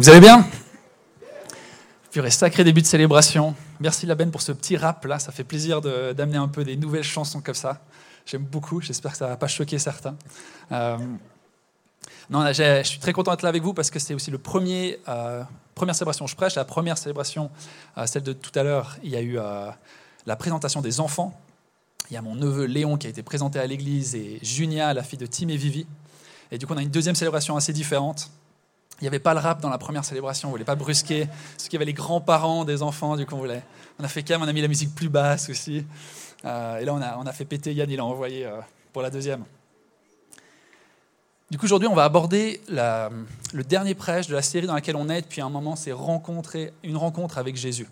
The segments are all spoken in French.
Vous allez bien? Purée, sacré début de célébration. Merci la pour ce petit rap là, ça fait plaisir d'amener un peu des nouvelles chansons comme ça. J'aime beaucoup, j'espère que ça ne va pas choquer certains. Euh, non, je suis très content d'être là avec vous parce que c'est aussi le premier, euh, première célébration je prêche. La première célébration, euh, celle de tout à l'heure, il y a eu la présentation des enfants. Il y a mon neveu Léon qui a été présenté à l'église et Junia, la fille de Tim et Vivi. Et du coup, on a une deuxième célébration assez différente. Il n'y avait pas le rap dans la première célébration, on ne voulait pas brusquer. Qu'il y avait les grands-parents des enfants, du coup, on, voulait... on a fait calme, on a mis la musique plus basse aussi. Euh, et là, on a, fait péter Yann, il l'a envoyé euh, pour la deuxième. Du coup, aujourd'hui, on va aborder le dernier prêche de la série dans laquelle on est depuis un moment, c'est rencontrer une rencontre avec Jésus.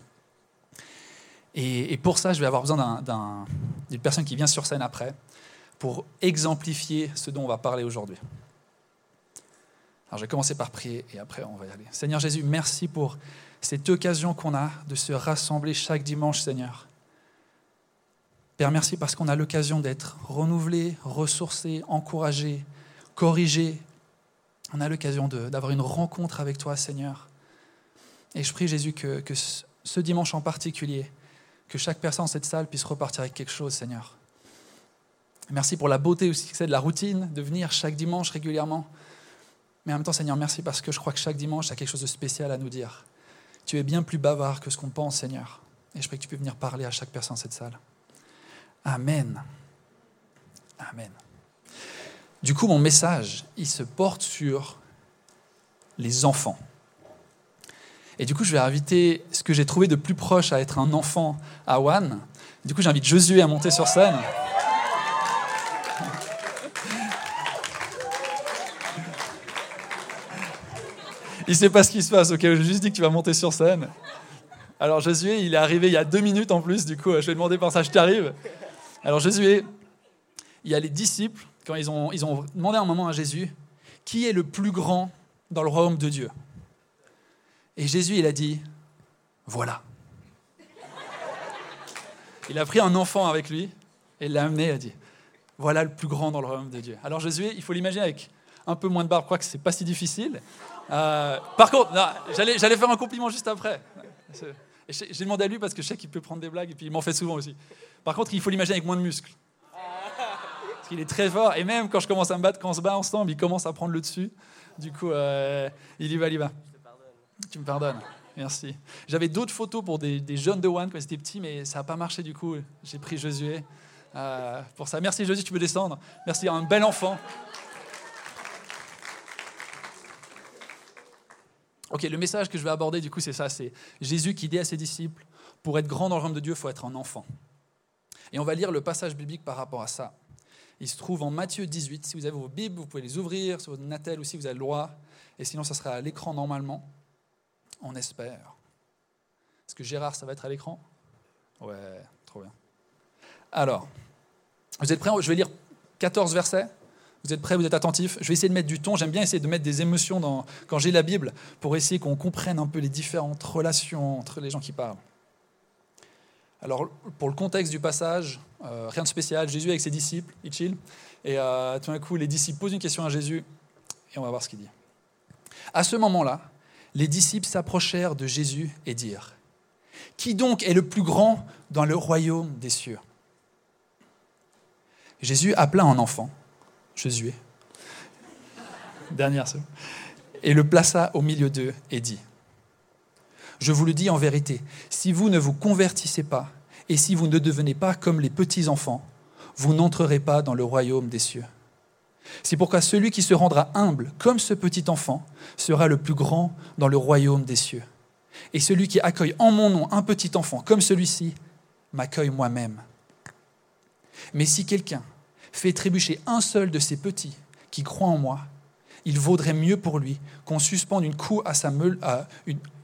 Et, pour ça, je vais avoir besoin d'une personne qui vient sur scène après pour exemplifier ce dont on va parler aujourd'hui. Alors je vais commencer par prier et après on va y aller. Seigneur Jésus, merci pour cette occasion qu'on a de se rassembler chaque dimanche, Seigneur. Père, merci parce qu'on a l'occasion d'être renouvelé, ressourcé, encouragé, corrigé. On a l'occasion d'avoir une rencontre avec toi, Seigneur. Et je prie, Jésus, que, que ce dimanche en particulier, que chaque personne dans cette salle puisse repartir avec quelque chose, Seigneur. Merci pour la beauté aussi que c'est de la routine, de venir chaque dimanche régulièrement. Mais en même temps, Seigneur, merci parce que je crois que chaque dimanche, tu as quelque chose de spécial à nous dire. Tu es bien plus bavard que ce qu'on pense, Seigneur. Et je prie que tu peux venir parler à chaque personne dans cette salle. Amen. Amen. Du coup, mon message, il se porte sur les enfants. Et du coup, je vais inviter ce que j'ai trouvé de plus proche à être un enfant à One. Du coup, j'invite Josué à monter sur scène. Il sait pas ce qui se passe. Ok, je juste dit que tu vas monter sur scène. Alors Jésus, il est arrivé il y a deux minutes en plus, du coup, je vais demander par ça, je t'arrive. Alors Jésus, il y a les disciples, quand ils ont, ils ont demandé un moment à Jésus, qui est le plus grand dans le royaume de Dieu? Et Jésus, il a dit, voilà. Il a pris un enfant avec lui et l'a amené, il a dit, voilà le plus grand dans le royaume de Dieu. Alors Jésus, il faut l'imaginer avec un peu moins de barbe, je crois que c'est pas si difficile. Euh, par contre, j'allais, faire un compliment juste après. J'ai demandé à lui parce que je sais qu'il peut prendre des blagues et puis il m'en fait souvent aussi. Par contre, il faut l'imaginer avec moins de muscles. Parce qu'il est très fort et même quand je commence à me battre, quand on se bat ensemble, il commence à prendre le dessus. Du coup, euh, il y va, il y va. Tu me pardonnes. Merci. J'avais d'autres photos pour des, jeunes de One quand ils étaient petits, mais ça n'a pas marché du coup. J'ai pris Josué euh, pour ça. Merci Josué, tu peux descendre. Merci, un bel enfant. Ok, le message que je vais aborder, du coup, c'est ça c'est Jésus qui dit à ses disciples pour être grand dans le royaume de Dieu, il faut être un enfant. Et on va lire le passage biblique par rapport à ça. Il se trouve en Matthieu 18. Si vous avez vos Bibles, vous pouvez les ouvrir sur votre Natel ou si vous avez le droit. Et sinon, ça sera à l'écran normalement. On espère. Est-ce que Gérard, ça va être à l'écran? Ouais, trop bien. Alors, vous êtes prêts? Je vais lire 14 versets. Vous êtes prêts, vous êtes attentifs Je vais essayer de mettre du ton. J'aime bien essayer de mettre des émotions dans, quand j'ai la Bible pour essayer qu'on comprenne un peu les différentes relations entre les gens qui parlent. Alors, pour le contexte du passage, euh, rien de spécial. Jésus avec ses disciples, il chill. Et euh, tout d'un coup, les disciples posent une question à Jésus et on va voir ce qu'il dit. À ce moment-là, les disciples s'approchèrent de Jésus et dirent Qui donc est le plus grand dans le royaume des cieux? Jésus appela un enfant Josué, dernière seconde, et le plaça au milieu d'eux et dit, Je vous le dis en vérité, si vous ne vous convertissez pas et si vous ne devenez pas comme les petits-enfants, vous n'entrerez pas dans le royaume des cieux. C'est pourquoi celui qui se rendra humble comme ce petit enfant sera le plus grand dans le royaume des cieux. Et celui qui accueille en mon nom un petit enfant comme celui-ci m'accueille moi-même. Mais si quelqu'un fait trébucher un seul de ces petits qui croient en moi, il vaudrait mieux pour lui qu'on suspende une à, sa meule, à,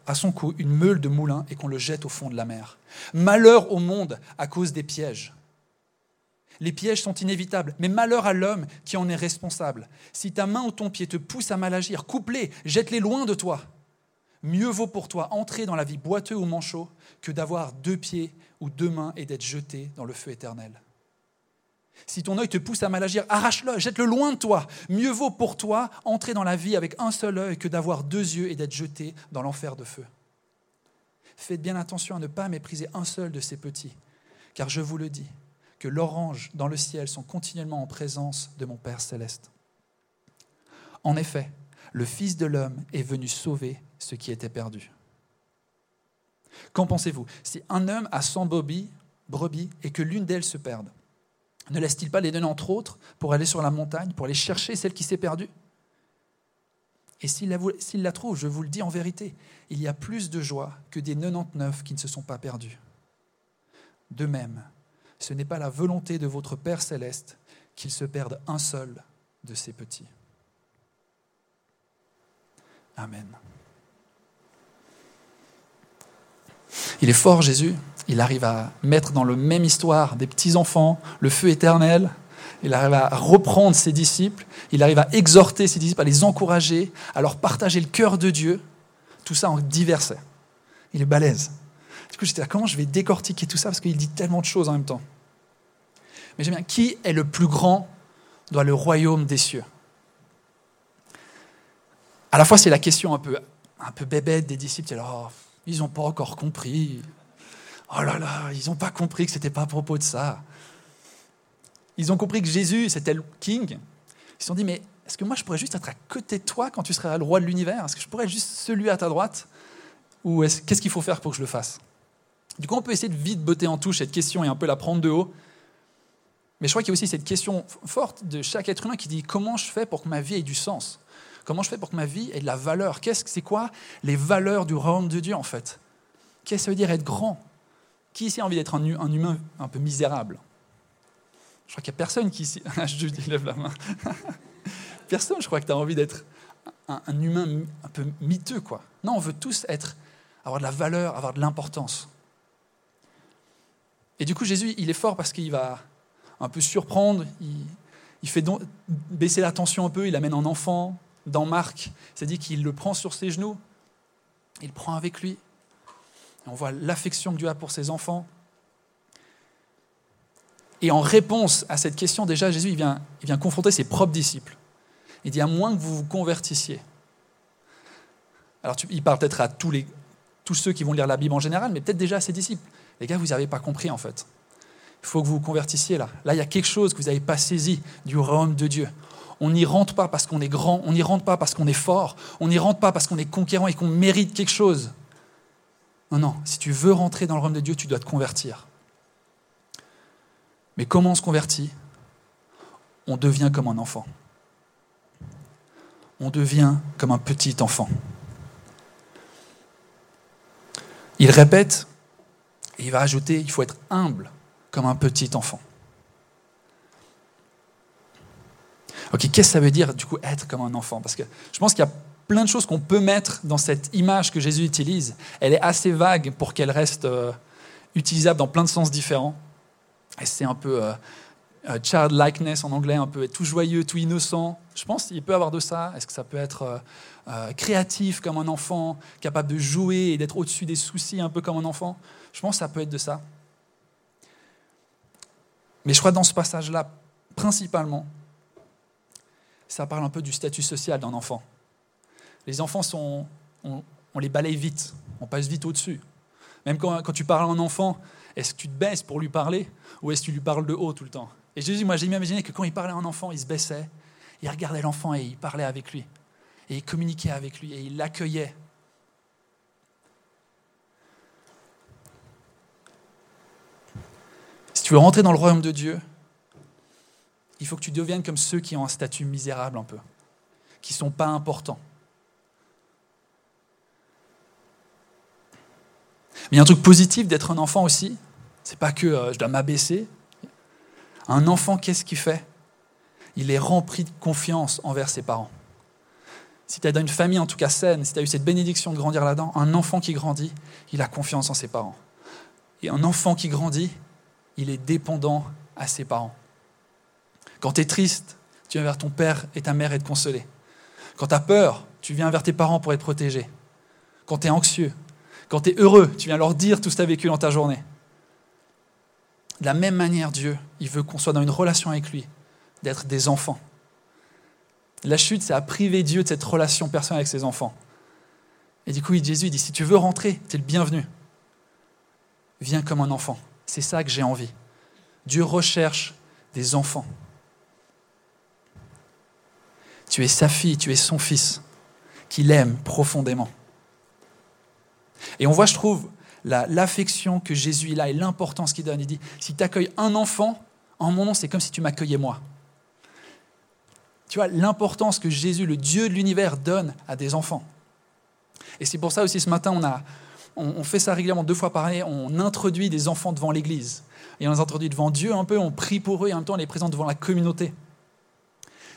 à son cou une meule de moulin et qu'on le jette au fond de la mer. Malheur au monde à cause des pièges. Les pièges sont inévitables, mais malheur à l'homme qui en est responsable. Si ta main ou ton pied te pousse à mal agir, coupe-les, jette-les loin de toi. Mieux vaut pour toi entrer dans la vie boiteux ou manchot que d'avoir deux pieds ou deux mains et d'être jeté dans le feu éternel. Si ton œil te pousse à mal agir, arrache-le, jette-le loin de toi. Mieux vaut pour toi entrer dans la vie avec un seul œil que d'avoir deux yeux et d'être jeté dans l'enfer de feu. Faites bien attention à ne pas mépriser un seul de ces petits, car je vous le dis, que l'orange dans le ciel sont continuellement en présence de mon Père céleste. En effet, le Fils de l'homme est venu sauver ce qui était perdu. Qu'en pensez-vous? Si un homme a 100 brebis, et que l'une d'elles se perde, ne laisse-t-il pas les donner entre autres pour aller sur la montagne, pour aller chercher celle qui s'est perdue? Et s'il la, trouve, je vous le dis en vérité, il y a plus de joie que des 99 qui ne se sont pas perdus. De même, ce n'est pas la volonté de votre Père céleste qu'il se perde un seul de ses petits. Amen. Il est fort, Jésus. Il arrive à mettre dans la même histoire des petits-enfants le feu éternel. Il arrive à reprendre ses disciples. Il arrive à exhorter ses disciples, à les encourager, à leur partager le cœur de Dieu. Tout ça en divers Il est balèze. Du coup, j'étais là, comment je vais décortiquer tout ça? Parce qu'il dit tellement de choses en même temps. Mais j'aime bien, qui est le plus grand dans le royaume des cieux? À la fois, c'est la question un peu, un peu bébête des disciples. Alors, oh, ils n'ont pas encore compris. Oh là là, ils n'ont pas compris que ce n'était pas à propos de ça. Ils ont compris que Jésus, c'était le king. Ils se sont dit, mais est-ce que moi je pourrais juste être à côté de toi quand tu serais le roi de l'univers? Est-ce que je pourrais être juste celui à ta droite? Ou qu'est-ce qu'il faut faire pour que je le fasse? Du coup, on peut essayer de vite botter en touche cette question et un peu la prendre de haut. Mais je crois qu'il y a aussi cette question forte de chaque être humain qui dit comment je fais pour que ma vie ait du sens? Comment je fais pour que ma vie ait de la valeur? Qu'est-ce que c'est quoi les valeurs du royaume de Dieu en fait? Qu'est-ce que ça veut dire être grand? Qui ici a envie d'être un, humain un peu misérable? Je crois qu'il n'y a personne qui ici. je lève la main. personne, je crois que tu as envie d'être un, humain un peu miteux, quoi. Non, on veut tous être, avoir de la valeur, avoir de l'importance. Et du coup, Jésus, il est fort parce qu'il va un peu surprendre, il, fait baisser la tension un peu, il amène un enfant, dans Marc, c'est dit qu'il le prend sur ses genoux, il le prend avec lui. on voit l'affection que Dieu a pour ses enfants. Et en réponse à cette question, déjà, Jésus il vient, il vient confronter ses propres disciples. Il dit, à moins que vous vous convertissiez. Alors il parle peut-être à tous, les, tous ceux qui vont lire la Bible en général, mais peut-être déjà à ses disciples. Les gars, vous n'avez pas compris en fait. Il faut que vous vous convertissiez là. Là, il y a quelque chose que vous n'avez pas saisi du royaume de Dieu. On n'y rentre pas parce qu'on est grand, on n'y rentre pas parce qu'on est fort, on n'y rentre pas parce qu'on est conquérant et qu'on mérite quelque chose. Non, non, si tu veux rentrer dans le royaume de Dieu, tu dois te convertir. Mais comment on se convertit? On devient comme un enfant. On devient comme un petit enfant. Il répète, et il va ajouter, il faut être humble comme un petit enfant. Ok, qu'est-ce que ça veut dire du coup être comme un enfant? Parce que je pense qu'il y a plein de choses qu'on peut mettre dans cette image que Jésus utilise. Elle est assez vague pour qu'elle reste euh, utilisable dans plein de sens différents. Et c'est un peu euh, euh, childlikeness en anglais, un peu tout joyeux, tout innocent. Je pense qu'il peut avoir de ça. Est-ce que ça peut être créatif comme un enfant, capable de jouer et d'être au-dessus des soucis un peu comme un enfant? Je pense que ça peut être de ça. Mais je crois dans ce passage-là, principalement, ça parle un peu du statut social d'un enfant. Les enfants, sont, on, les balaye vite, on passe vite au-dessus. Même quand, tu parles à un enfant, est-ce que tu te baisses pour lui parler ou est-ce que tu lui parles de haut tout le temps? Et Jésus, moi j'ai imaginé que quand il parlait à un enfant, il se baissait, il regardait l'enfant et il parlait avec lui. Et il communiquait avec lui et il l'accueillait. Si tu veux rentrer dans le royaume de Dieu, il faut que tu deviennes comme ceux qui ont un statut misérable un peu, qui ne sont pas importants. Mais il y a un truc positif d'être un enfant aussi. C'est pas que euh, je dois m'abaisser. Un enfant, qu'est-ce qu'il fait? Il est rempli de confiance envers ses parents. Si tu as dans une famille en tout cas saine, si tu as eu cette bénédiction de grandir là-dedans, un enfant qui grandit, il a confiance en ses parents. Et un enfant qui grandit, il est dépendant à ses parents. Quand tu es triste, tu viens vers ton père et ta mère et te consoler. Quand tu as peur, tu viens vers tes parents pour être protégé. Quand tu es anxieux, quand tu es heureux, tu viens leur dire tout ce que tu as vécu dans ta journée. De la même manière, Dieu, il veut qu'on soit dans une relation avec lui, d'être des enfants. La chute, c'est à priver Dieu de cette relation personnelle avec ses enfants. Et du coup, Jésus dit, si tu veux rentrer, tu es le bienvenu. Viens comme un enfant. C'est ça que j'ai envie. Dieu recherche des enfants. Tu es sa fille, tu es son fils, qu'il aime profondément. Et on voit, je trouve, l'affection que Jésus a et l'importance qu'il donne. Il dit, si tu accueilles un enfant, en mon nom, c'est comme si tu m'accueillais moi. Tu vois, l'importance que Jésus, le Dieu de l'univers, donne à des enfants. Et c'est pour ça aussi ce matin, on, a, on, fait ça régulièrement deux fois par année, on introduit des enfants devant l'Église. Et on les introduit devant Dieu un peu, on prie pour eux et en même temps on les présente devant la communauté.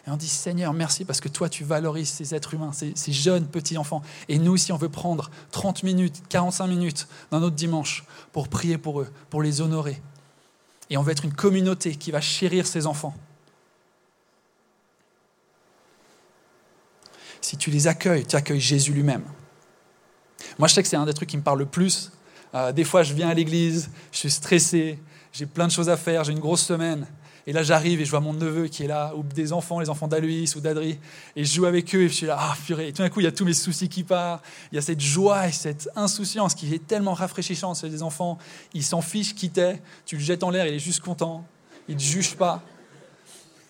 Et on dit Seigneur, merci parce que toi, tu valorises ces êtres humains, ces, jeunes petits enfants. Et nous aussi, on veut prendre 30 minutes, 45 minutes dans notre dimanche pour prier pour eux, pour les honorer. Et on veut être une communauté qui va chérir ces enfants. Si tu les accueilles, tu accueilles Jésus lui-même. Moi, je sais que c'est un des trucs qui me parle le plus. Euh, des fois, je viens à l'église, je suis stressé, j'ai plein de choses à faire, j'ai une grosse semaine. Et là, j'arrive et je vois mon neveu qui est là, ou des enfants, les enfants d'Aloïs ou d'Adri, et je joue avec eux et je suis là, ah purée. Et tout d'un coup, il y a tous mes soucis qui partent, il y a cette joie et cette insouciance qui est tellement rafraîchissante. C'est des enfants, ils s'en fichent qui t'es, tu le jettes en l'air, il est juste content, il ne te juge pas.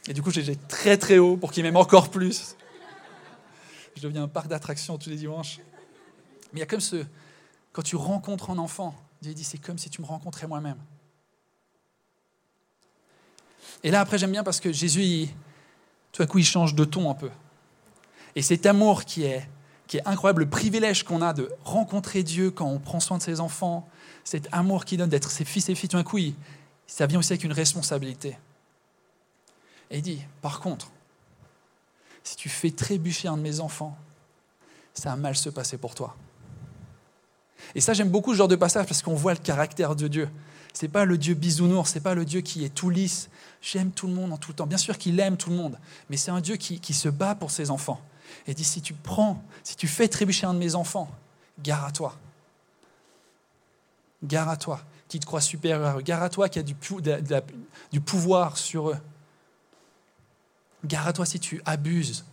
Et du coup, je les jette très très haut pour qu'il m'aime encore plus. Je deviens un parc d'attractions tous les dimanches. Mais il y a comme ce. Quand tu rencontres un enfant, Dieu dit c'est comme si tu me rencontrais moi-même. Et là, après, j'aime bien parce que Jésus, tout à coup, il change de ton un peu. Et cet amour qui est, qui est incroyable, le privilège qu'on a de rencontrer Dieu quand on prend soin de ses enfants, cet amour qu'il donne d'être ses fils et filles, tout d'un coup, ça vient aussi avec une responsabilité. Et il dit, par contre, si tu fais trébucher un de mes enfants, ça va mal se passer pour toi. Et ça, j'aime beaucoup ce genre de passage parce qu'on voit le caractère de Dieu. C'est pas le Dieu bisounours, c'est pas le Dieu qui est tout lisse. J'aime tout le monde en tout le temps. Bien sûr qu'il aime tout le monde, mais c'est un Dieu qui, se bat pour ses enfants. Et dit si tu prends, si tu fais trébucher un de mes enfants, gare à toi. Gare à toi, qui te croit supérieur. Gare à toi qui a du, du pouvoir sur eux. Gare à toi si tu abuses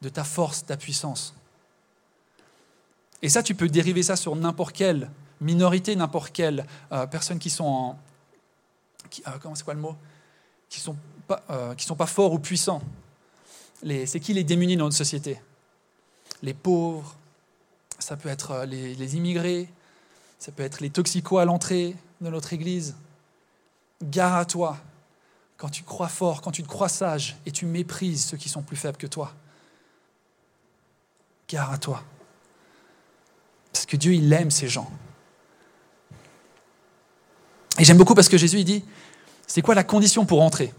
de ta force, de ta puissance. Et ça, tu peux dériver ça sur n'importe quelle minorité, n'importe quelle euh, personne qui sont en. Qui, euh, comment c'est quoi le mot? Qui ne sont, pas, euh, sont pas forts ou puissants. C'est qui les démunis dans notre société? Les pauvres, ça peut être les, les immigrés, ça peut être les toxicos à l'entrée de notre église. Gare à toi quand tu crois fort, quand tu te crois sage et tu méprises ceux qui sont plus faibles que toi. Gare à toi. Parce que Dieu, il aime ces gens. Et j'aime beaucoup parce que Jésus, il dit, c'est quoi la condition pour entrer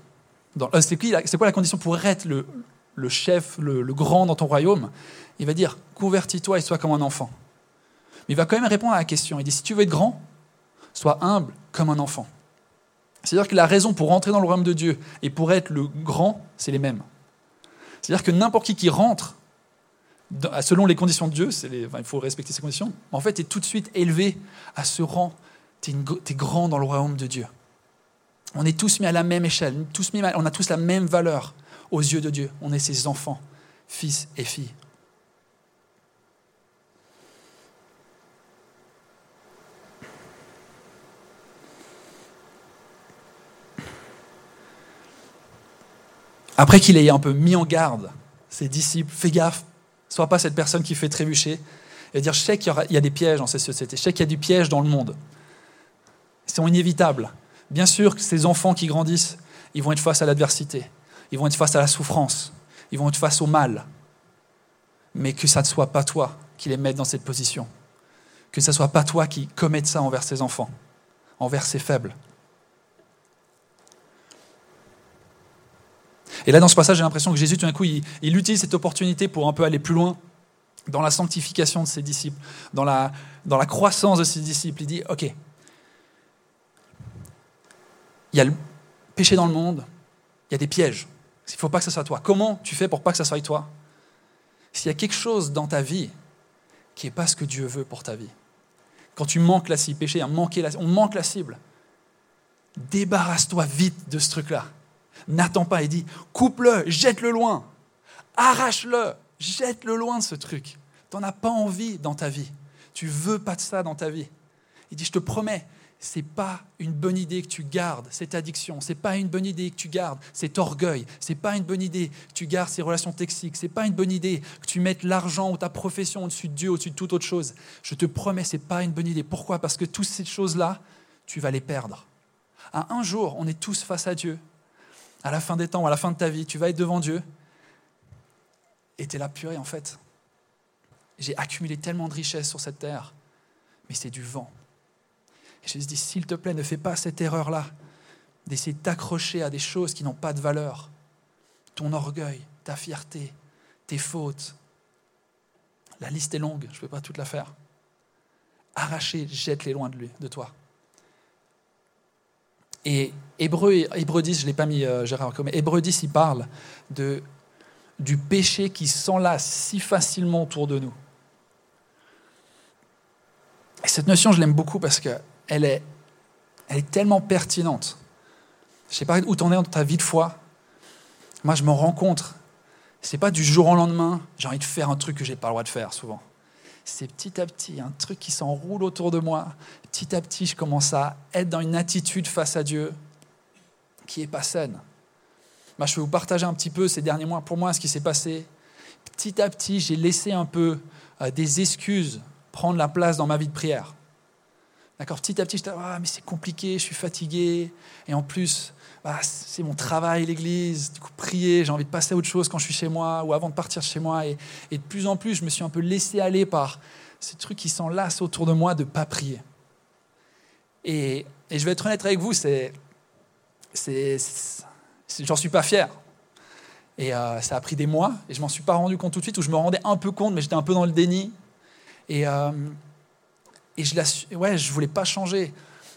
euh, C'est quoi la condition pour être le, chef, le, grand dans ton royaume? Il va dire, convertis-toi et sois comme un enfant. Mais il va quand même répondre à la question. Il dit, si tu veux être grand, sois humble comme un enfant. C'est-à-dire que la raison pour rentrer dans le royaume de Dieu et pour être le grand, c'est les mêmes. C'est-à-dire que n'importe qui qui rentre selon les conditions de Dieu, il faut respecter ces conditions, en fait, tu es tout de suite élevé à ce rang, tu es, grand dans le royaume de Dieu. On est tous mis à la même échelle, on a tous la même valeur aux yeux de Dieu. On est ses enfants, fils et filles. Après qu'il ait un peu mis en garde ses disciples, fais gaffe, Sois pas cette personne qui fait trébucher et dire Je sais qu'il y, a des pièges dans cette société, je sais qu'il y a du piège dans le monde. Sont inévitables. Bien sûr que ces enfants qui grandissent, ils vont être face à l'adversité, ils vont être face à la souffrance, ils vont être face au mal. Mais que ça ne soit pas toi qui les mette dans cette position. Que ce ne soit pas toi qui commette ça envers ces enfants, envers ces faibles. Et là, dans ce passage, j'ai l'impression que Jésus, tout d'un coup, il, utilise cette opportunité pour un peu aller plus loin dans la sanctification de ses disciples, dans la, dans la croissance de ses disciples. Il dit, OK, il y a le péché dans le monde, il y a des pièges. Il ne faut pas que ce soit toi. Comment tu fais pour pas que ce soit toi? S'il y a quelque chose dans ta vie qui n'est pas ce que Dieu veut pour ta vie, quand tu manques la cible, péché, on manque la cible, débarrasse-toi vite de ce truc-là. N'attends pas et dis, coupe-le, jette-le loin, arrache-le, jette-le loin de ce truc. Tu n'en as pas envie dans ta vie. Tu veux pas de ça dans ta vie. Il dit, je te promets, c'est pas une bonne idée que tu gardes cette addiction, c'est pas une bonne idée que tu gardes cet orgueil, c'est pas une bonne idée que tu gardes ces relations toxiques, c'est pas une bonne idée que tu mettes l'argent ou ta profession au-dessus de Dieu, au-dessus de toute autre chose. Je te promets, c'est pas une bonne idée. Pourquoi? Parce que toutes ces choses-là, tu vas les perdre. À un jour, on est tous face à Dieu. À la fin des temps, à la fin de ta vie, tu vas être devant Dieu. Et tu es là, purée, en fait. J'ai accumulé tellement de richesses sur cette terre, mais c'est du vent. Et Jésus dit, s'il te plaît, ne fais pas cette erreur-là, d'essayer d'accrocher à des choses qui n'ont pas de valeur. Ton orgueil, ta fierté, tes fautes. La liste est longue, je ne peux pas toute la faire. Arracher, jette-les loin de lui, de toi. Et Hébreu, Hébreu 10, je ne l'ai pas mis, euh, Gérard, mais Hébreu 10, il parle de, du péché qui s'enlace si facilement autour de nous. Et cette notion, je l'aime beaucoup parce que elle est, elle est tellement pertinente. Je ne sais pas où tu en es dans ta vie de foi. Moi, je me rencontre. Ce n'est pas du jour au lendemain, j'ai envie de faire un truc que je n'ai pas le droit de faire souvent. C'est petit à petit, un truc qui s'enroule autour de moi. Petit à petit, je commence à être dans une attitude face à Dieu qui n'est pas saine. Moi, je vais vous partager un petit peu ces derniers mois pour moi ce qui s'est passé. Petit à petit, j'ai laissé un peu euh, des excuses prendre la place dans ma vie de prière. D'accord Petit à petit, je ah, mais c'est compliqué, je suis fatigué. Et en plus, bah, c'est mon travail, l'église. Du coup, prier, j'ai envie de passer à autre chose quand je suis chez moi ou avant de partir chez moi. Et, de plus en plus, je me suis un peu laissé aller par ces trucs qui s'enlacent autour de moi de ne pas prier. Et, je vais être honnête avec vous, c'est, c'est, j'en suis pas fier. Et euh, ça a pris des mois, et je m'en suis pas rendu compte tout de suite, ou je me rendais un peu compte, mais j'étais un peu dans le déni. Et, euh, et je ne ouais, je voulais pas changer.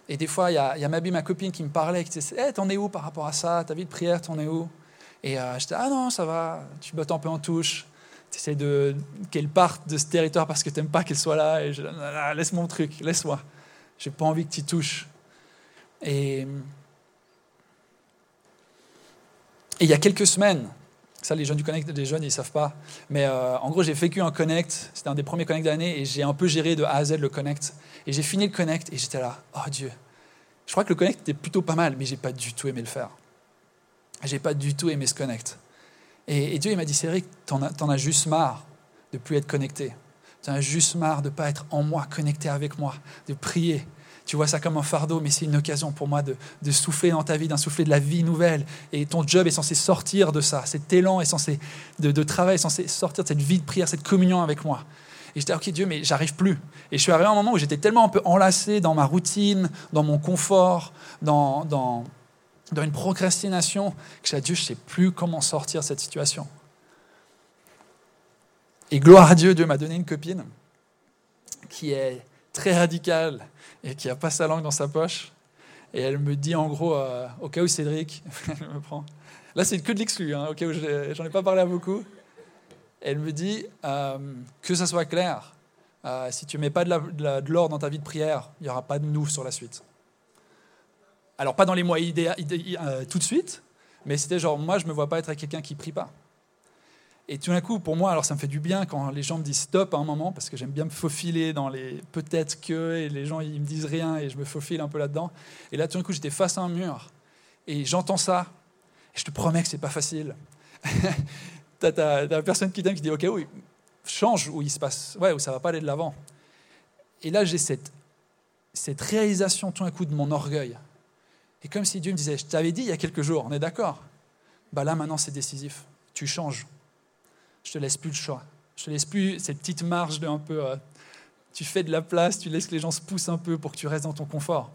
Et des fois, il y a, y a ma copine, qui me parlait, qui disait hey, T'en es où par rapport à ça? Ta vie de prière, t'en es où? Et euh, j'étais Ah non, ça va, tu bottes un peu en touche. Tu essaies de, qu'elle parte de ce territoire parce que tu n'aimes pas qu'elle soit là. Et je ah, Laisse mon truc, laisse-moi. J'ai pas envie que tu touches. Et il y a quelques semaines, ça, les jeunes du Connect, les jeunes, ils ne savent pas. Mais euh, en gros, j'ai vécu un Connect. C'était un des premiers Connect de l'année et j'ai un peu géré de A à Z le Connect. Et j'ai fini le Connect et j'étais là, oh Dieu. Je crois que le Connect était plutôt pas mal, mais j'ai pas du tout aimé le faire. J'ai pas du tout aimé ce Connect. Et, Dieu, il m'a dit, Cédric, t'en as, as juste marre de plus être connecté. T'en as juste marre de pas être en moi, connecté avec moi, de prier, tu vois ça comme un fardeau, mais c'est une occasion pour moi de, souffler dans ta vie, d'insuffler de la vie nouvelle. Et ton job est censé sortir de ça. Cet élan est censé, de, travail est censé sortir de cette vie de prière, cette communion avec moi. Et j'étais, ok Dieu, mais j'arrive plus. Et je suis arrivé à un moment où j'étais tellement un peu enlacé dans ma routine, dans mon confort, dans, dans, dans une procrastination, que j'ai dit, Dieu, je ne sais plus comment sortir de cette situation. Et gloire à Dieu, Dieu m'a donné une copine qui est très radicale et qui a pas sa langue dans sa poche. Et elle me dit en gros, euh, au cas où Cédric, elle me prend. Là, c'est que de l'exclu, hein, au cas où j'en ai pas parlé à beaucoup. Elle me dit euh, que ça soit clair, euh, si tu mets pas de l'or dans ta vie de prière, il n'y aura pas de nous sur la suite. Alors, pas dans les mois idéaux, tout de suite, mais c'était genre, moi, je me vois pas être quelqu'un qui prie pas. Et tout d'un coup, pour moi, alors ça me fait du bien quand les gens me disent stop à un moment, parce que j'aime bien me faufiler dans les peut-être que, et les gens ils me disent rien, et je me faufile un peu là-dedans. Et là, tout d'un coup, j'étais face à un mur, et j'entends ça, et je te promets que c'est pas facile. t'as, la personne qui t'aime qui dit ok, oui, change, où il se passe, ouais, où ça va pas aller de l'avant. Et là, j'ai cette, cette réalisation tout d'un coup de mon orgueil. Et comme si Dieu me disait, je t'avais dit il y a quelques jours, on est d'accord? Bah là, maintenant, c'est décisif. Tu changes je te laisse plus le choix. Je te laisse plus cette petite marge de un peu. Euh, tu fais de la place, tu laisses que les gens se poussent un peu pour que tu restes dans ton confort.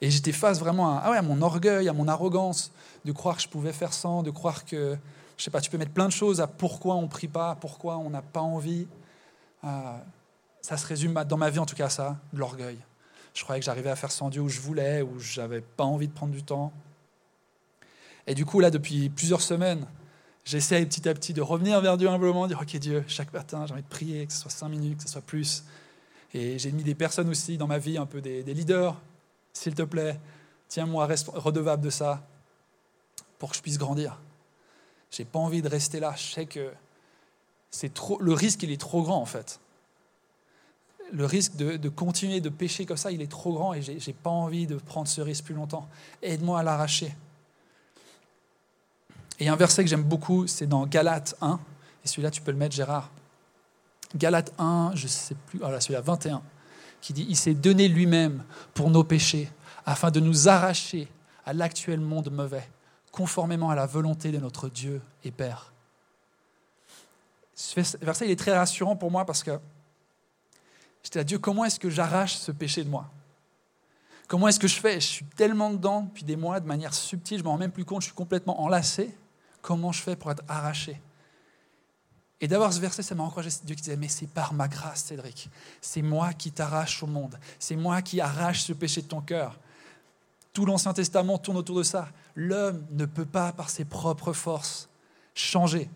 Et j'étais face vraiment à, ah ouais, mon orgueil, à mon arrogance, de croire que je pouvais faire sans, de croire que, je sais pas, tu peux mettre plein de choses à pourquoi on prie pas, pourquoi on n'a pas envie. Euh, ça se résume dans ma vie en tout cas à ça, de l'orgueil. Je croyais que j'arrivais à faire sans Dieu où je voulais, où j'avais pas envie de prendre du temps. Et du coup, là, depuis plusieurs semaines, J'essaie petit à petit de revenir vers Dieu humblement, dire Ok Dieu, chaque matin j'ai envie de prier, que ce soit cinq minutes, que ce soit plus. Et j'ai mis des personnes aussi dans ma vie, un peu des, leaders, s'il te plaît, Tiens-moi redevable de ça pour que je puisse grandir. J'ai pas envie de rester là. Je sais que c'est trop, le risque, il est trop grand en fait. Le risque de, continuer de pécher comme ça, il est trop grand et j'ai, pas envie de prendre ce risque plus longtemps. Aide-moi à l'arracher. Et un verset que j'aime beaucoup, c'est dans Galates 1. Et celui-là, tu peux le mettre, Gérard. Galates 1, je ne sais plus, voilà, ah celui-là, 21, qui dit Il s'est donné lui-même pour nos péchés, afin de nous arracher à l'actuel monde mauvais, conformément à la volonté de notre Dieu et Père. Ce verset il est très rassurant pour moi parce que j'étais là, Dieu, comment est-ce que j'arrache ce péché de moi? Comment est-ce que je fais? Je suis tellement dedans depuis des mois, de manière subtile, je ne m'en rends même plus compte, je suis complètement enlacé. Comment je fais pour être arraché Et d'avoir ce verset, ça m'a encouragé. Dieu qui disait, mais c'est par ma grâce, Cédric. C'est moi qui t'arrache au monde. C'est moi qui arrache ce péché de ton cœur. Tout l'Ancien Testament tourne autour de ça. L'homme ne peut pas, par ses propres forces, changer.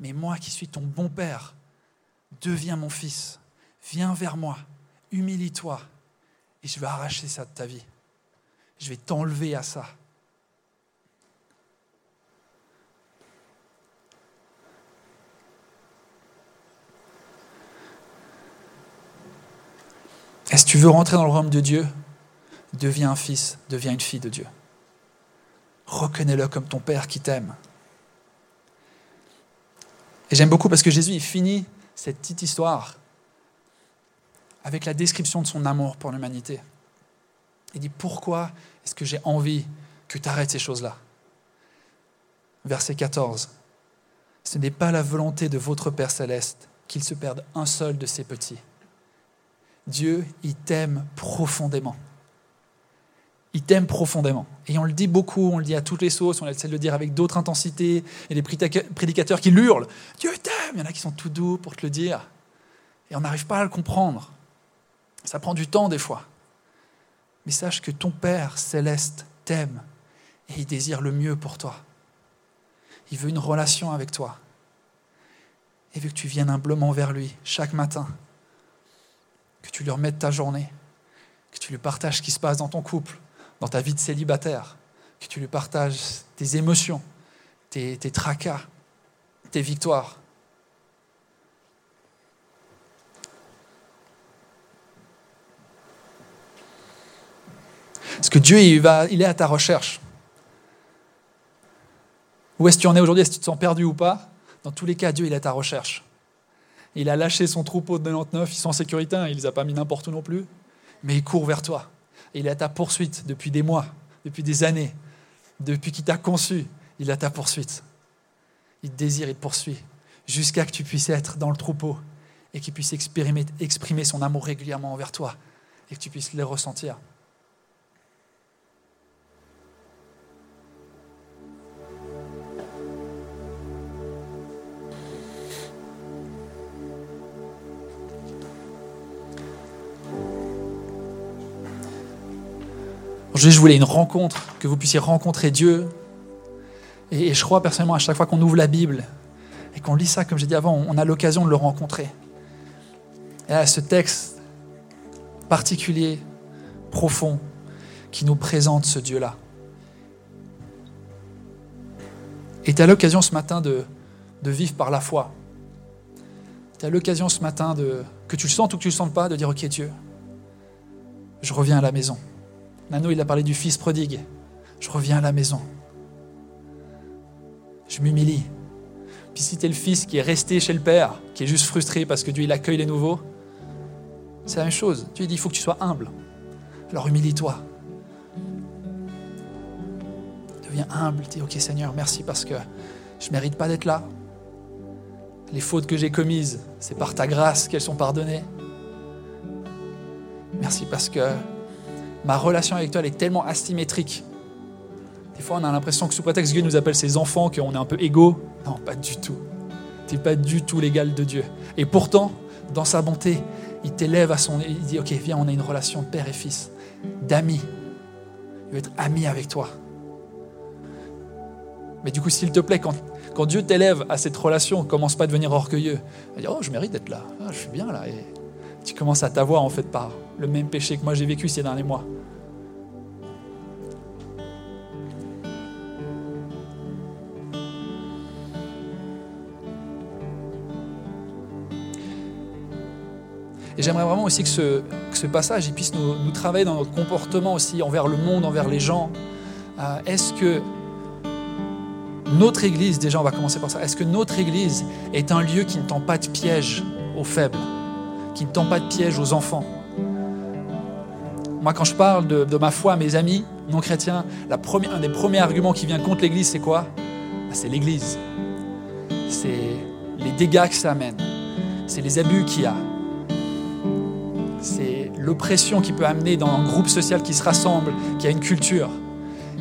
Mais moi qui suis ton bon Père, deviens mon fils. Viens vers moi. Humilie-toi. Et je vais arracher ça de ta vie. Je vais t'enlever à ça. Est-ce que tu veux rentrer dans le royaume de Dieu? Deviens un fils, deviens une fille de Dieu. Reconnais-le comme ton Père qui t'aime. Et j'aime beaucoup parce que Jésus, il finit cette petite histoire avec la description de son amour pour l'humanité. Il dit, pourquoi est-ce que j'ai envie que tu arrêtes ces choses-là? Verset 14. Ce n'est pas la volonté de votre Père céleste qu'il se perde un seul de ses petits Dieu, il t'aime profondément. Il t'aime profondément. Et on le dit beaucoup, on le dit à toutes les sauces, on essaie de le dire avec d'autres intensités. Il y a des prédicateurs qui l'hurlent. Dieu t'aime Il y en a qui sont tout doux pour te le dire. Et on n'arrive pas à le comprendre. Ça prend du temps des fois. Mais sache que ton Père céleste t'aime et il désire le mieux pour toi. Il veut une relation avec toi. Il veut que tu viennes humblement vers lui chaque matin que tu lui remettes ta journée, que tu lui partages ce qui se passe dans ton couple, dans ta vie de célibataire, que tu lui partages tes émotions, tes, tracas, tes victoires. Parce que Dieu, il, va, il est à ta recherche? Où est-ce que tu en es aujourd'hui? Est-ce que tu te sens perdu ou pas? Dans tous les cas, Dieu, il est à ta recherche. Il a lâché son troupeau de 99, ils sont en sécurité, hein, il ne les a pas mis n'importe où non plus, mais il court vers toi. il est à ta poursuite depuis des mois, depuis des années, depuis qu'il t'a conçu, il est à ta poursuite. Il te désire, il te poursuit, jusqu'à que tu puisses être dans le troupeau et qu'il puisse exprimer son amour régulièrement envers toi et que tu puisses le ressentir. Je voulais une rencontre, que vous puissiez rencontrer Dieu. Et, je crois personnellement, à chaque fois qu'on ouvre la Bible et qu'on lit ça, comme j'ai dit avant, on a l'occasion de le rencontrer. Et à ce texte particulier, profond, qui nous présente ce Dieu-là. Et tu as l'occasion ce matin de, de, vivre par la foi. Tu as l'occasion ce matin, de, que tu le sentes ou que tu ne le sentes pas, de dire, OK Dieu, je reviens à la maison. Nano, il a parlé du fils prodigue. Je reviens à la maison. Je m'humilie. Puis si tu le fils qui est resté chez le père, qui est juste frustré parce que Dieu il accueille les nouveaux, c'est la même chose. Dieu dit il faut que tu sois humble. Alors humilie-toi. Deviens humble. Dis ok Seigneur, merci parce que je ne mérite pas d'être là. Les fautes que j'ai commises, c'est par ta grâce qu'elles sont pardonnées. Merci parce que ma relation avec toi, elle est tellement asymétrique. Des fois, on a l'impression que sous prétexte que Dieu nous appelle ses enfants, qu'on est un peu égaux. Non, pas du tout. Tu n'es pas du tout l'égal de Dieu. Et pourtant, dans sa bonté, il t'élève à son... Il dit, OK, viens, on a une relation de père et fils, d'amis. Il veut être ami avec toi. Mais du coup, s'il te plaît, quand, quand Dieu t'élève à cette relation, commence pas à devenir orgueilleux. À dire, oh, je mérite d'être là. Ah, je suis bien là tu commences à t'avoir en fait par le même péché que moi j'ai vécu ces derniers mois. Et j'aimerais vraiment aussi que ce, passage puisse nous, travailler dans notre comportement aussi envers le monde, envers les gens. Euh, est-ce que notre Église, déjà on va commencer par ça, est-ce que notre Église est un lieu qui ne tend pas de piège aux faibles? Qui ne tend pas de piège aux enfants Moi quand je parle de, ma foi à mes amis non chrétiens, un des premiers arguments qui vient contre l'Église, c'est quoi? Bah, C'est l'Église. C'est les dégâts que ça amène. C'est les abus qu'il y a c'est l'oppression qui peut amener dans un groupe social qui se rassemble, qui a une culture.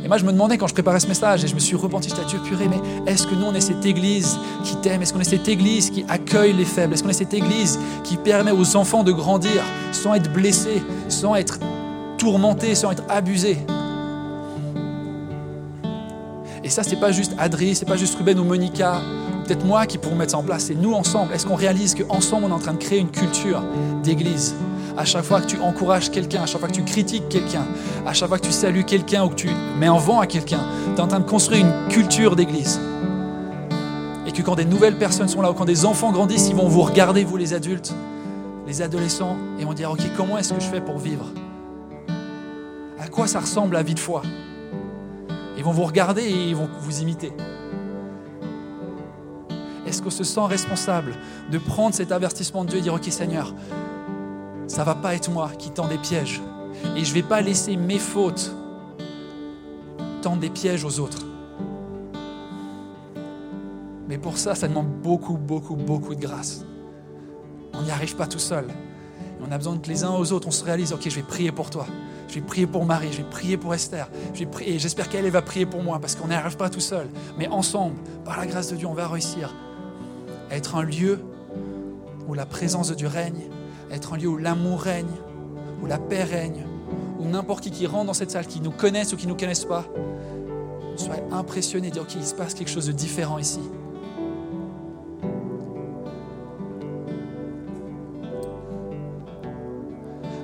Et moi, je me demandais quand je préparais ce message, et je me suis repenti, je Dieu purée, mais est-ce que nous, on est cette église qui t'aime? Est-ce qu'on est cette église qui accueille les faibles? Est-ce qu'on est cette église qui permet aux enfants de grandir sans être blessés, sans être tourmentés, sans être abusés? Et ça, c'est pas juste Adri, c'est pas juste Ruben ou Monica, peut-être moi qui pourrons mettre ça en place, c'est nous ensemble. Est-ce qu'on réalise qu'ensemble, on est en train de créer une culture d'église? À chaque fois que tu encourages quelqu'un, à chaque fois que tu critiques quelqu'un, à chaque fois que tu salues quelqu'un ou que tu mets en vent à quelqu'un, tu es en train de construire une culture d'église. Et que quand des nouvelles personnes sont là, ou quand des enfants grandissent, ils vont vous regarder, vous les adultes, les adolescents, et vont dire, OK, comment est-ce que je fais pour vivre? À quoi ça ressemble la vie de foi? Ils vont vous regarder et ils vont vous imiter. Est-ce qu'on se sent responsable de prendre cet avertissement de Dieu et dire, OK Seigneur, ça va pas être moi qui tend des pièges. Et je vais pas laisser mes fautes tendre des pièges aux autres. Mais pour ça, ça demande beaucoup, beaucoup, beaucoup de grâce. On n'y arrive pas tout seul. on a besoin que les uns aux autres, on se réalise, ok, je vais prier pour toi. Je vais prier pour Marie, je vais prier pour Esther. Et j'espère qu'elle va prier pour moi parce qu'on n'y arrive pas tout seul. Mais ensemble, par la grâce de Dieu, on va réussir à être un lieu où la présence de Dieu règne être un lieu où l'amour règne, où la paix règne, où n'importe qui qui rentre dans cette salle, qui nous connaisse ou qui ne nous connaisse pas, soit impressionné, dire ok, il se passe quelque chose de différent ici.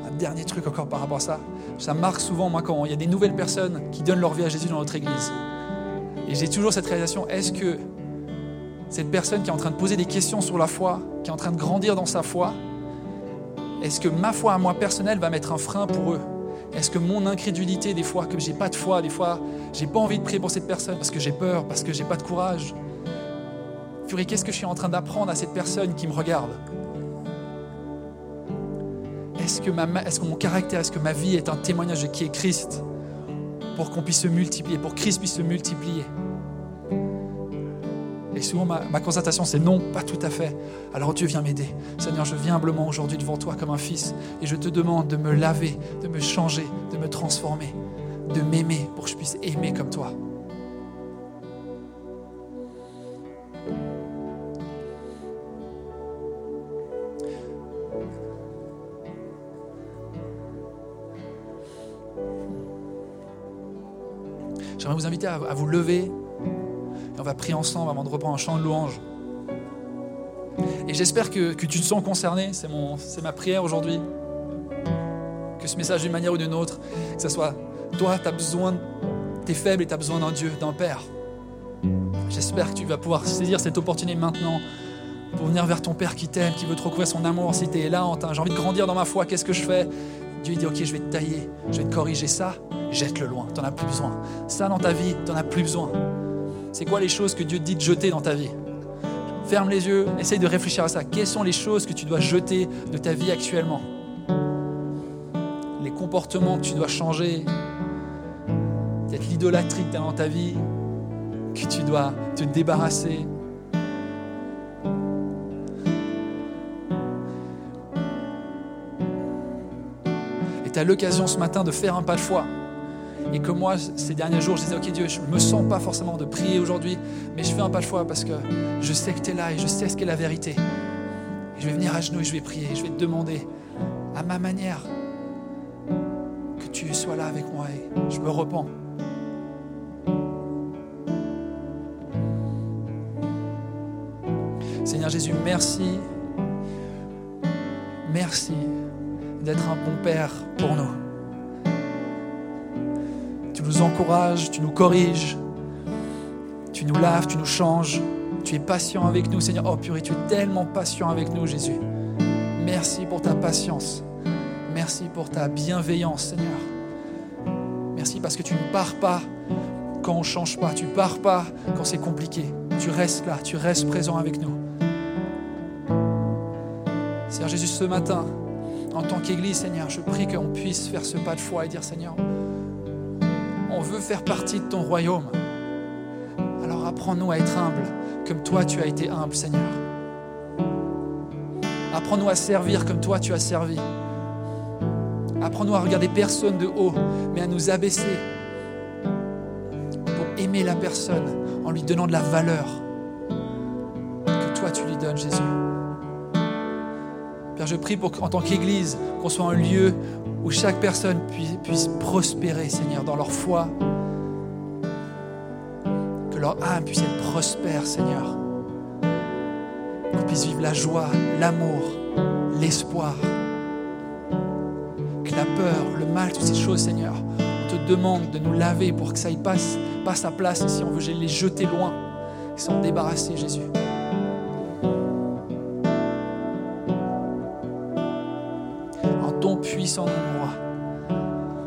Un dernier truc encore par rapport à ça, ça marque souvent moi quand il y a des nouvelles personnes qui donnent leur vie à Jésus dans notre église. Et j'ai toujours cette réalisation, est-ce que cette personne qui est en train de poser des questions sur la foi, qui est en train de grandir dans sa foi, est-ce que ma foi à moi personnelle va mettre un frein pour eux? Est-ce que mon incrédulité, des fois, que j'ai pas de foi, des fois, j'ai pas envie de prier pour cette personne parce que j'ai peur, parce que j'ai pas de courage? Fury, qu'est-ce que je suis en train d'apprendre à cette personne qui me regarde? Est-ce que, est que mon caractère, est-ce que ma vie est un témoignage de qui est Christ pour qu'on puisse se multiplier, pour que Christ puisse se multiplier? Et souvent, ma, constatation, c'est non, pas tout à fait. Alors Dieu vient m'aider. Seigneur, je viens humblement aujourd'hui devant toi comme un fils et je te demande de me laver, de me changer, de me transformer, de m'aimer pour que je puisse aimer comme toi. J'aimerais vous inviter à vous lever va prier ensemble avant de reprendre un chant de louange. Et j'espère que, tu te sens concerné, c'est, c'est ma prière aujourd'hui. Que ce message d'une manière ou d'une autre, que ce soit toi, tu as besoin, tu es faible et tu as besoin d'un Dieu, d'un Père. J'espère que tu vas pouvoir saisir cette opportunité maintenant pour venir vers ton Père qui t'aime, qui veut te recouvrir son amour. Si tu es là, j'ai envie de grandir dans ma foi, qu'est-ce que je fais? Dieu dit, ok, je vais te tailler, je vais te corriger ça, jette-le loin, tu n'en as plus besoin. Ça dans ta vie, tu n'en as plus besoin. C'est quoi les choses que Dieu dit de jeter dans ta vie? Ferme les yeux, essaye de réfléchir à ça. Quelles sont les choses que tu dois jeter de ta vie actuellement? Les comportements que tu dois changer Peut-être l'idolâtrie que tu as dans ta vie, que tu dois te débarrasser. Et tu as l'occasion ce matin de faire un pas de foi et que moi, ces derniers jours, je disais, ok Dieu, je ne me sens pas forcément de prier aujourd'hui, mais je fais un pas de foi parce que je sais que tu es là et je sais ce qu'est la vérité. Et je vais venir à genoux et je vais prier, je vais te demander à ma manière que tu sois là avec moi et je me repens. Seigneur Jésus, merci. Merci d'être un bon Père pour nous nous encourages, tu nous corriges, tu nous laves, tu nous changes. Tu es patient avec nous, Seigneur. Oh purée, tu es tellement patient avec nous, Jésus. merci pour ta patience. Merci pour ta bienveillance, Seigneur. Merci parce que tu ne pars pas quand on ne change pas. Tu ne pars pas quand c'est compliqué. Tu restes là, tu restes présent avec nous. Seigneur Jésus, ce matin, en tant qu'Église, Seigneur, je prie qu'on puisse faire ce pas de foi et dire, Seigneur, on veut faire partie de ton royaume. Alors apprends-nous à être humbles, comme toi tu as été humble, Seigneur. Apprends-nous à servir comme toi tu as servi. Apprends-nous à regarder personne de haut, mais à nous abaisser pour aimer la personne en lui donnant de la valeur que toi tu lui donnes, Jésus. Père, je prie pour qu'en tant qu'Église, qu'on soit un lieu où chaque personne puisse, prospérer, Seigneur, dans leur foi. Que leur âme puisse être prospère, Seigneur. Qu'on puisse vivre la joie, l'amour, l'espoir. Que la peur, le mal, toutes ces choses, Seigneur, on te demande de nous laver pour que ça y passe, passe sa place si on veut les jeter loin et s'en débarrasser, Jésus.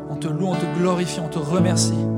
On te loue, on te glorifie, on te remercie